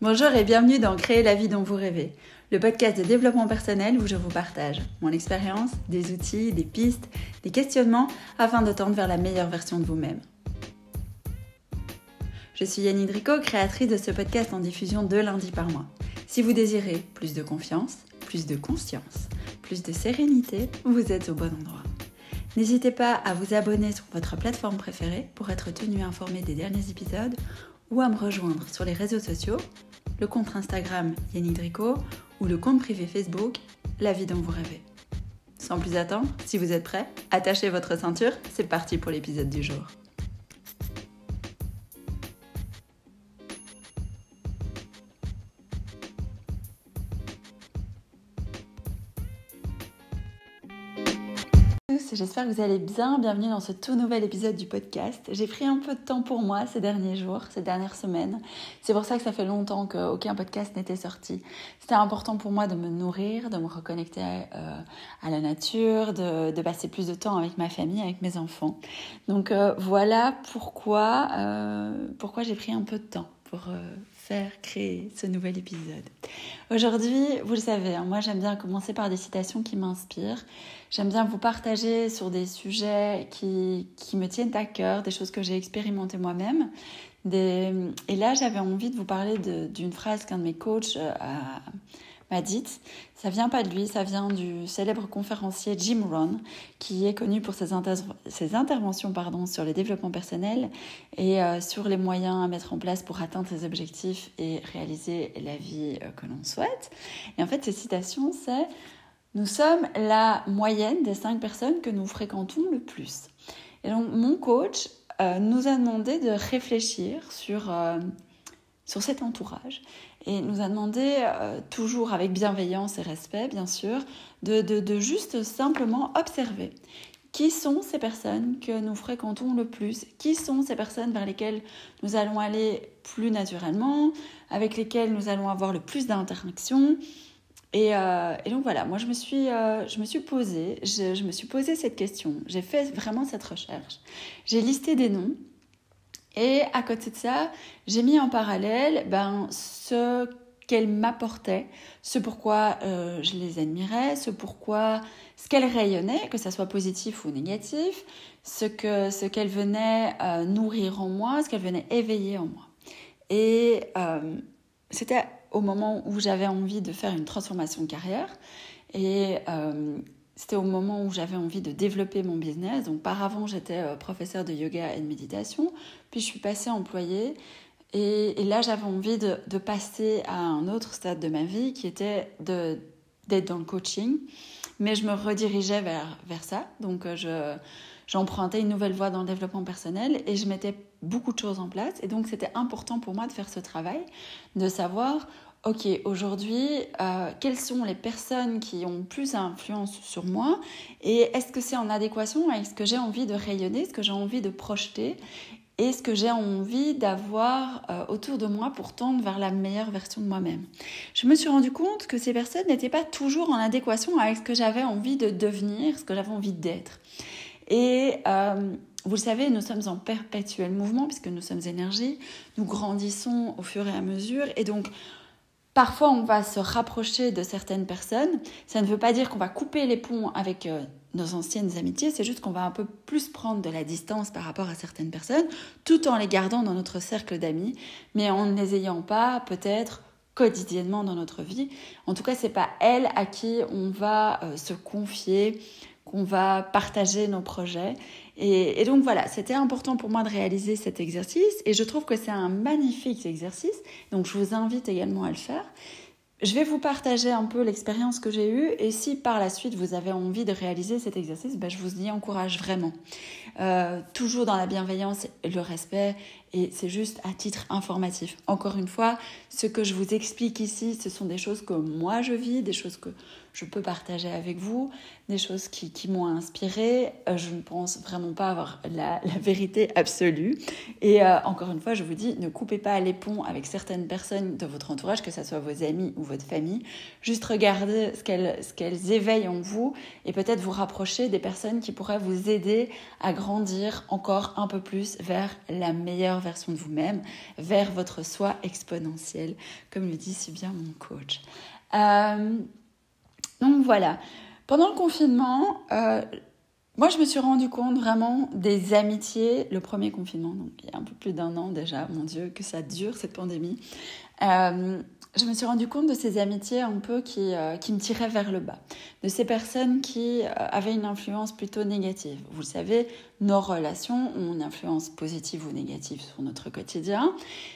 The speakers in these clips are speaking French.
Bonjour et bienvenue dans Créer la vie dont vous rêvez, le podcast de développement personnel où je vous partage mon expérience, des outils, des pistes, des questionnements afin de tendre vers la meilleure version de vous-même. Je suis Yanni Drico, créatrice de ce podcast en diffusion deux lundis par mois. Si vous désirez plus de confiance, plus de conscience, plus de sérénité, vous êtes au bon endroit. N'hésitez pas à vous abonner sur votre plateforme préférée pour être tenu informé des derniers épisodes ou à me rejoindre sur les réseaux sociaux, le compte Instagram Yannick Drico ou le compte privé Facebook La vie dont vous rêvez. Sans plus attendre, si vous êtes prêts, attachez votre ceinture, c'est parti pour l'épisode du jour. J'espère que vous allez bien. Bienvenue dans ce tout nouvel épisode du podcast. J'ai pris un peu de temps pour moi ces derniers jours, ces dernières semaines. C'est pour ça que ça fait longtemps qu'aucun podcast n'était sorti. C'était important pour moi de me nourrir, de me reconnecter à, euh, la nature, de, passer plus de temps avec ma famille, avec mes enfants. Donc euh, voilà pourquoi, euh, pourquoi j'ai pris un peu de temps pour faire créer ce nouvel épisode. Aujourd'hui, vous le savez, hein, moi j'aime bien commencer par des citations qui m'inspirent. J'aime bien vous partager sur des sujets qui, qui, me tiennent à cœur, des choses que j'ai expérimentées moi-même. Et là, j'avais envie de vous parler d'une phrase qu'un de mes coachs euh, a m'a dit, ça vient pas de lui, ça vient du célèbre conférencier Jim Rohn, qui est connu pour ses, ses interventions pardon, sur le développement personnel et euh, sur les moyens à mettre en place pour atteindre ses objectifs et réaliser la vie euh, que l'on souhaite. Et en fait, ces citations, c'est Nous sommes la moyenne des cinq personnes que nous fréquentons le plus. Et donc, mon coach euh, nous a demandé de réfléchir sur sur cet entourage et nous a demandé, euh, toujours avec bienveillance et respect bien sûr, de, de, juste simplement observer qui sont ces personnes que nous fréquentons le plus Qui sont ces personnes vers lesquelles nous allons aller plus naturellement, avec lesquelles nous allons avoir le plus d'interactions. Et, euh, donc voilà, moi je me suis, euh, je me suis posée, je, me suis posé cette question, j'ai fait vraiment cette recherche, j'ai listé des noms et à côté de ça, j'ai mis en parallèle ben, ce qu'elles m'apportaient, ce pourquoi euh, je les admirais, ce pourquoi, ce qu'elles rayonnaient, que ça soit positif ou négatif, ce que ce qu'elles venaient euh, nourrir en moi, ce qu'elles venaient éveiller en moi. Et euh, c'était au moment où j'avais envie de faire une transformation de carrière. Et c'était au moment où j'avais envie de développer mon business. Donc, par avant, j'étais euh, professeur de yoga et de méditation. Puis, je suis passée employée. Et, là, j'avais envie de, passer à un autre stade de ma vie qui était d'être dans le coaching. Mais je me redirigeais vers, vers ça. Donc, euh, je, j'empruntais une nouvelle voie dans le développement personnel et je mettais beaucoup de choses en place. Et donc, c'était important pour moi de faire ce travail, de savoir ok, aujourd'hui, euh, quelles sont les personnes qui ont plus d'influence sur moi et est-ce que c'est en adéquation avec ce que j'ai envie de rayonner, ce que j'ai envie de projeter et ce que j'ai envie d'avoir euh, autour de moi pour tendre vers la meilleure version de moi-même? Je me suis rendu compte que ces personnes n'étaient pas toujours en adéquation avec ce que j'avais envie de devenir, ce que j'avais envie d'être. Et euh, vous le savez, nous sommes en perpétuel mouvement puisque nous sommes énergie, nous grandissons au fur et à mesure et donc Parfois, on va se rapprocher de certaines personnes. Ça ne veut pas dire qu'on va couper les ponts avec euh, nos anciennes amitiés, c'est juste qu'on va un peu plus prendre de la distance par rapport à certaines personnes, tout en les gardant dans notre cercle d'amis, mais en ne les ayant pas peut-être quotidiennement dans notre vie. En tout cas, c'est pas elles à qui on va euh, se confier, qu'on va partager nos projets. Et, donc voilà, c'était important pour moi de réaliser cet exercice et je trouve que c'est un magnifique exercice. Donc je vous invite également à le faire. Je vais vous partager un peu l'expérience que j'ai eue et si par la suite vous avez envie de réaliser cet exercice, ben, je vous y encourage vraiment. Euh, toujours dans la bienveillance et le respect et c'est juste à titre informatif. Encore une fois, ce que je vous explique ici, ce sont des choses que moi je vis, des choses que je peux partager avec vous, des choses qui, m'ont inspiré. Euh, je ne pense vraiment pas avoir la, vérité absolue. Et euh, encore une fois, je vous dis, ne coupez pas les ponts avec certaines personnes de votre entourage, que ce soit vos amis ou votre famille. Juste regardez ce qu'elles éveillent en vous et peut-être vous rapprocher des personnes qui pourraient vous aider à grandir encore un peu plus vers la meilleure version de vous-même vers votre soi exponentiel, comme le dit si bien mon coach. Euh, donc voilà. Pendant le confinement, euh, moi, je me suis rendu compte vraiment des amitiés, le premier confinement, donc il y a un peu plus d'un an déjà, mon Dieu, que ça dure cette pandémie. Euh, je me suis rendu compte de ces amitiés un peu qui, euh, qui me tiraient vers le bas, de ces personnes qui euh, avaient une influence plutôt négative. Vous le savez, nos relations ont une influence positive ou négative sur notre quotidien.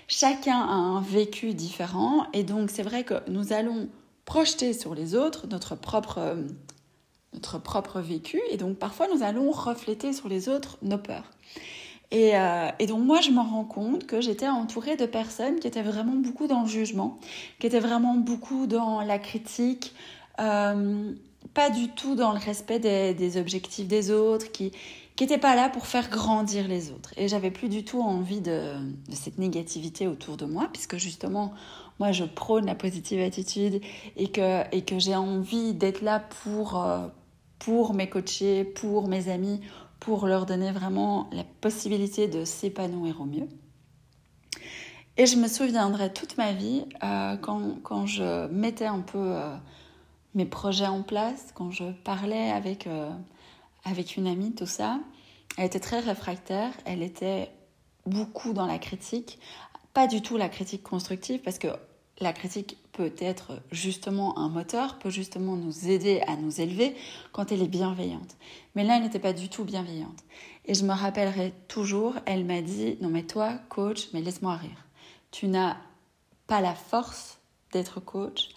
Chacun a un vécu différent et donc c'est vrai que nous allons projeter sur les autres notre propre, notre propre vécu et donc parfois nous allons refléter sur les autres nos peurs. Euh, et, donc moi, je me rends compte que j'étais entourée de personnes qui étaient vraiment beaucoup dans le jugement, qui étaient vraiment beaucoup dans la critique, euh, pas du tout dans le respect des, objectifs des autres, qui n'étaient pas là pour faire grandir les autres. Et j'avais plus du tout envie de, cette négativité autour de moi, puisque justement, moi, je prône la positive attitude et que, et que j'ai envie d'être là pour, euh, pour mes coachés, pour mes amis, pour leur donner vraiment la possibilité de s'épanouir au mieux. Et je me souviendrai toute ma vie euh, quand, quand, je mettais un peu euh, mes projets en place, quand je parlais avec, euh, avec une amie, tout ça. Elle était très réfractaire, elle était beaucoup dans la critique, pas du tout la critique constructive, parce que la critique peut être justement un moteur, peut justement nous aider à nous élever quand elle est bienveillante. Mais là, elle n'était pas du tout bienveillante. Et je me rappellerai toujours, elle m'a dit, non mais toi, coach, mais laisse-moi rire. Tu n'as pas la force d'être coach,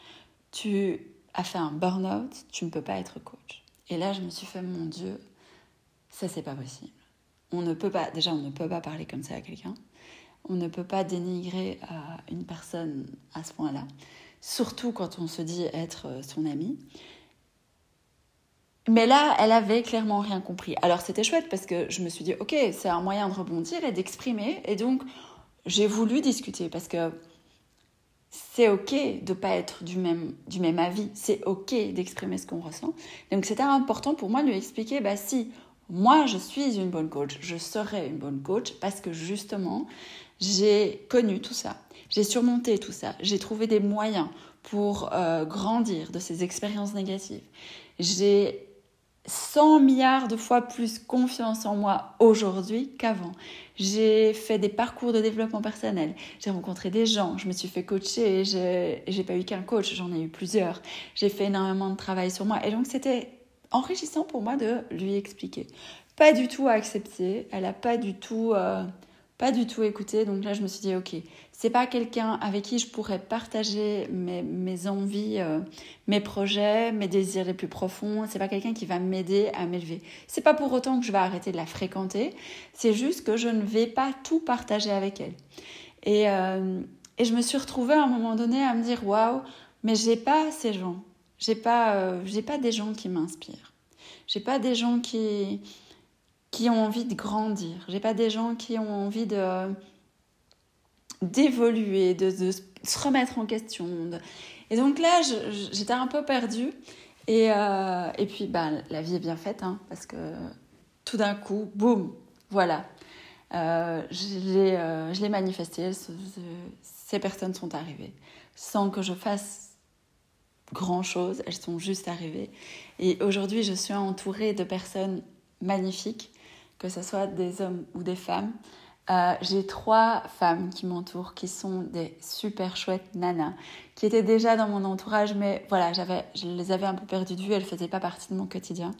tu as fait un burn-out, tu ne peux pas être coach. Et là, je me suis fait, mon Dieu, ça c'est pas possible. On ne peut pas, déjà, on ne peut pas parler comme ça à quelqu'un. On ne peut pas dénigrer euh, une personne à ce point-là, surtout quand on se dit être euh, son ami. Mais là, elle avait clairement rien compris. Alors c'était chouette parce que je me suis dit, ok, c'est un moyen de rebondir et d'exprimer. Et donc, j'ai voulu discuter parce que c'est ok de pas être du même, du même avis. C'est ok d'exprimer ce qu'on ressent. Donc c'était important pour moi de lui expliquer, bah si, moi je suis une bonne coach, je serai une bonne coach parce que justement, j'ai connu tout ça, j'ai surmonté tout ça, j'ai trouvé des moyens pour euh, grandir de ces expériences négatives. J'ai 100 milliards de fois plus confiance en moi aujourd'hui qu'avant. J'ai fait des parcours de développement personnel, j'ai rencontré des gens, je me suis fait coacher, j'ai pas eu qu'un coach, j'en ai eu plusieurs. J'ai fait énormément de travail sur moi. Et donc c'était enrichissant pour moi de lui expliquer. Pas du tout accepté, elle a pas du tout euh, pas du tout écouté. Donc là, je me suis dit, ok, c'est pas quelqu'un avec qui je pourrais partager mes, mes envies, euh, mes projets, mes désirs les plus profonds. C'est pas quelqu'un qui va m'aider à m'élever. C'est pas pour autant que je vais arrêter de la fréquenter. C'est juste que je ne vais pas tout partager avec elle. Et, euh, et je me suis retrouvée à un moment donné à me dire, waouh, mais j'ai pas ces gens. J'ai pas, euh, pas des gens qui m'inspirent. J'ai pas des gens qui qui ont envie de grandir. J'ai pas des gens qui ont envie de d'évoluer, de, se remettre en question. Et donc là, j'étais un peu perdue. Et, euh, et puis, bah, la vie est bien faite, hein, parce que tout d'un coup, boum, voilà. Euh, euh, je l'ai manifesté, ces personnes sont arrivées. Sans que je fasse grand-chose, elles sont juste arrivées. Et aujourd'hui, je suis entourée de personnes magnifiques que ce soit des hommes ou des femmes. Euh, j'ai trois femmes qui m'entourent, qui sont des super chouettes nanas, qui étaient déjà dans mon entourage, mais voilà, j'avais, je les avais un peu perdues de vue, elles ne faisaient pas partie de mon quotidien.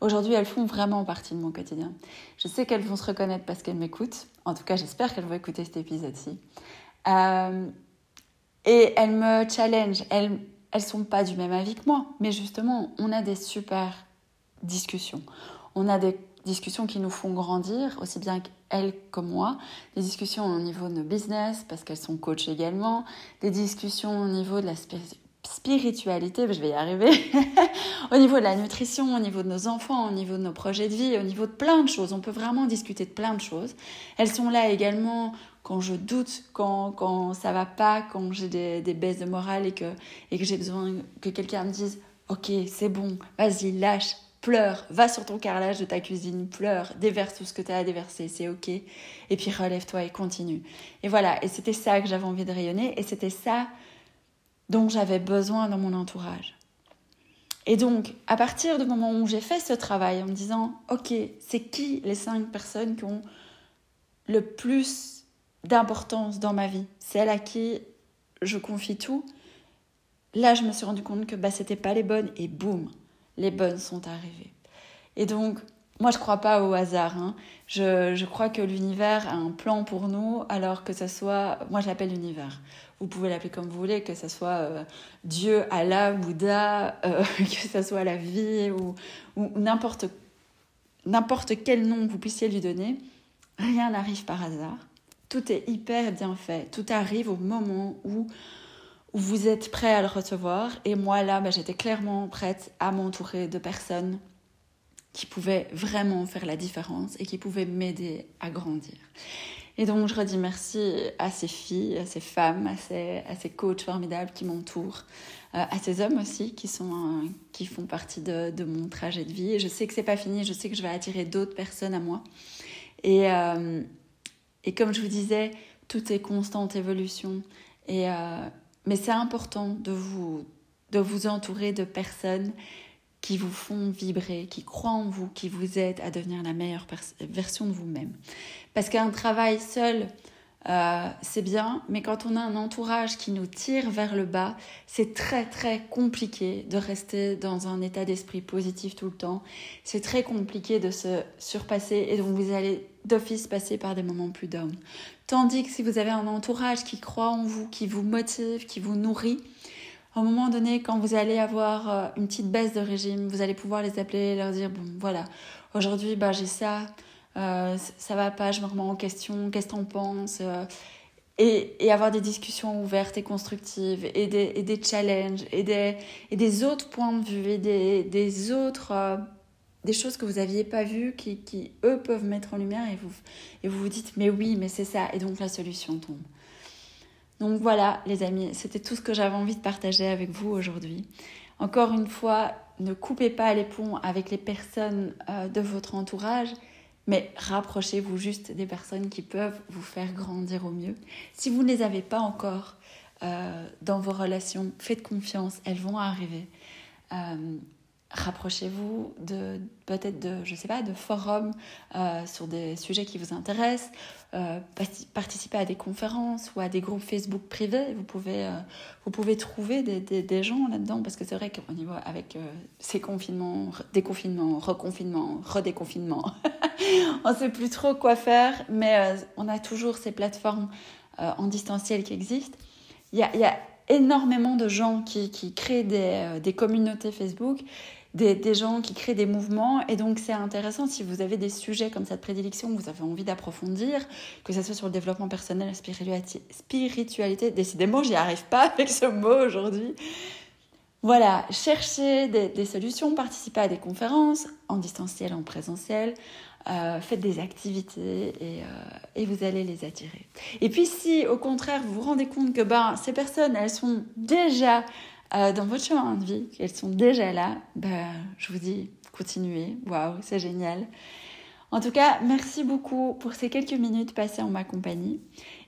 Aujourd'hui, elles font vraiment partie de mon quotidien. Je sais qu'elles vont se reconnaître parce qu'elles m'écoutent. En tout cas, j'espère qu'elles vont écouter cet épisode-ci. Euh, et elles me challenge. Elles, elles sont pas du même avis que moi, mais justement, on a des super discussions. On a des discussions qui nous font grandir, aussi bien qu'elles comme moi, des discussions au niveau de nos business, parce qu'elles sont coach également, des discussions au niveau de la spiritualité, je vais y arriver, au niveau de la nutrition, au niveau de nos enfants, au niveau de nos projets de vie, au niveau de plein de choses. On peut vraiment discuter de plein de choses. Elles sont là également quand je doute, quand, quand ça va pas, quand j'ai des, des baisses de morale et que, et que j'ai besoin que quelqu'un me dise Ok, c'est bon, vas-y, lâche, pleure, va sur ton carrelage de ta cuisine, pleure, déverse tout ce que tu as à déverser, c'est ok. Et puis relève-toi et continue. Et voilà, et c'était ça que j'avais envie de rayonner, et c'était ça dont j'avais besoin dans mon entourage. Et donc, à partir du moment où j'ai fait ce travail en me disant, ok, c'est qui les cinq personnes qui ont le plus d'importance dans ma vie, celles à qui je confie tout, là je me suis rendu compte que bah, c'était pas les bonnes et boum, les bonnes sont arrivées. Et donc, moi je crois pas au hasard. Hein. Je, je, crois que l'univers a un plan pour nous, alors que ce soit, moi je l'appelle l'univers. Vous pouvez l'appeler comme vous voulez, que ce soit euh, Dieu, Allah, Bouddha, euh, que ce soit la vie ou, ou n'importe n'importe quel nom que vous puissiez lui donner. Rien n'arrive par hasard. Tout est hyper bien fait. Tout arrive au moment où vous êtes prêt à le recevoir. Et moi, là, bah, j'étais clairement prête à m'entourer de personnes qui pouvaient vraiment faire la différence et qui pouvaient m'aider à grandir. Et donc, je redis merci à ces filles, à ces femmes, à ces, à ces coachs formidables qui m'entourent, euh, à ces hommes aussi qui, sont, euh, qui font partie de, de, mon trajet de vie. Je sais que c'est pas fini, je sais que je vais attirer d'autres personnes à moi. Et, euh, et comme je vous disais, tout est constante évolution. Et, mais c'est important de vous, de vous entourer de personnes qui vous font vibrer, qui croient en vous, qui vous aident à devenir la meilleure version de vous-même. Parce qu'un travail seul, euh, c'est bien, mais quand on a un entourage qui nous tire vers le bas, c'est très très compliqué de rester dans un état d'esprit positif tout le temps. C'est très compliqué de se surpasser et donc vous allez d'office passer par des moments plus down. Tandis que si vous avez un entourage qui croit en vous, qui vous motive, qui vous nourrit, à un moment donné, quand vous allez avoir euh, une petite baisse de régime, vous allez pouvoir les appeler, leur dire bon voilà, aujourd'hui bah j'ai ça, ça va pas, je me remets en question, qu'est-ce que t'en penses euh, et, et, avoir des discussions ouvertes et constructives et des, et des challenges et des, et des autres points de vue et des, des autres des choses que vous n'aviez pas vues qui, qui, eux, peuvent mettre en lumière et vous, et vous vous dites, mais oui, mais c'est ça. Et donc la solution tombe. Donc voilà, les amis, c'était tout ce que j'avais envie de partager avec vous aujourd'hui. Encore une fois, ne coupez pas les ponts avec les personnes euh, de votre entourage, mais rapprochez-vous juste des personnes qui peuvent vous faire grandir au mieux. Si vous ne les avez pas encore euh, dans vos relations, faites confiance, elles vont arriver. Euh, rapprochez-vous de peut-être de je sais pas de forums euh, sur des sujets qui vous intéressent participez à des conférences ou à des groupes Facebook privés vous pouvez vous pouvez trouver des, des, des gens là-dedans parce que c'est vrai qu'au niveau avec ces confinements déconfinements reconfinements redéconfinements on sait plus trop quoi faire mais on a toujours ces plateformes en distanciel qui existent il y a, énormément de gens qui, créent des, des communautés Facebook des, gens qui créent des mouvements. Et donc, c'est intéressant si vous avez des sujets comme cette prédilection que vous avez envie d'approfondir, que ce soit sur le développement personnel, la spiritualité. spiritualité décidément, j'y arrive pas avec ce mot aujourd'hui. Voilà, cherchez des, solutions, participez à des conférences, en distanciel, en présentiel. Euh, faites des activités et, euh, et, vous allez les attirer. Et puis si au contraire vous vous rendez compte que ben, ces personnes, elles sont déjà euh, dans votre chemin de vie, qu'elles sont déjà là, bah, je vous dis, continuez. Waouh, c'est génial. En tout cas, merci beaucoup pour ces quelques minutes passées en ma compagnie.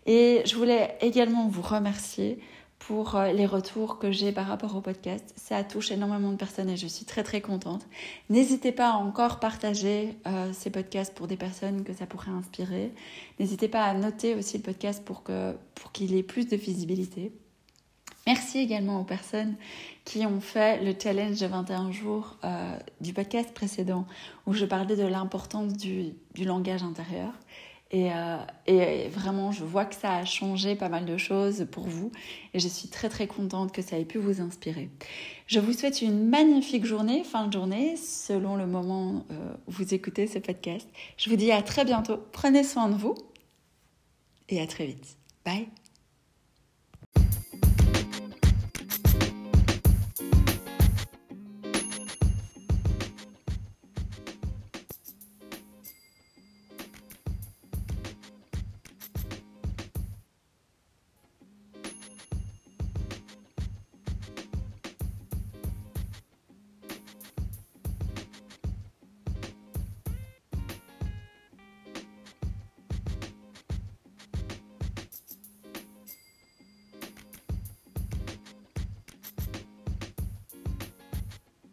Et je voulais également vous remercier pour euh, les retours que j'ai par rapport au podcast. Ça touche énormément de personnes et je suis très très contente. N'hésitez pas à encore partager euh, ces podcasts pour des personnes que ça pourrait inspirer. N'hésitez pas à noter aussi le podcast pour qu'il pour qu'il ait plus de visibilité. Merci également aux personnes qui ont fait le challenge de 21 jours euh, du podcast précédent où je parlais de l'importance du, du, langage intérieur. Et, euh, et, vraiment, je vois que ça a changé pas mal de choses pour vous et je suis très très contente que ça ait pu vous inspirer. Je vous souhaite une magnifique journée, fin de journée, selon le moment euh, où vous écoutez ce podcast. Je vous dis à très bientôt. Prenez soin de vous et à très vite. Bye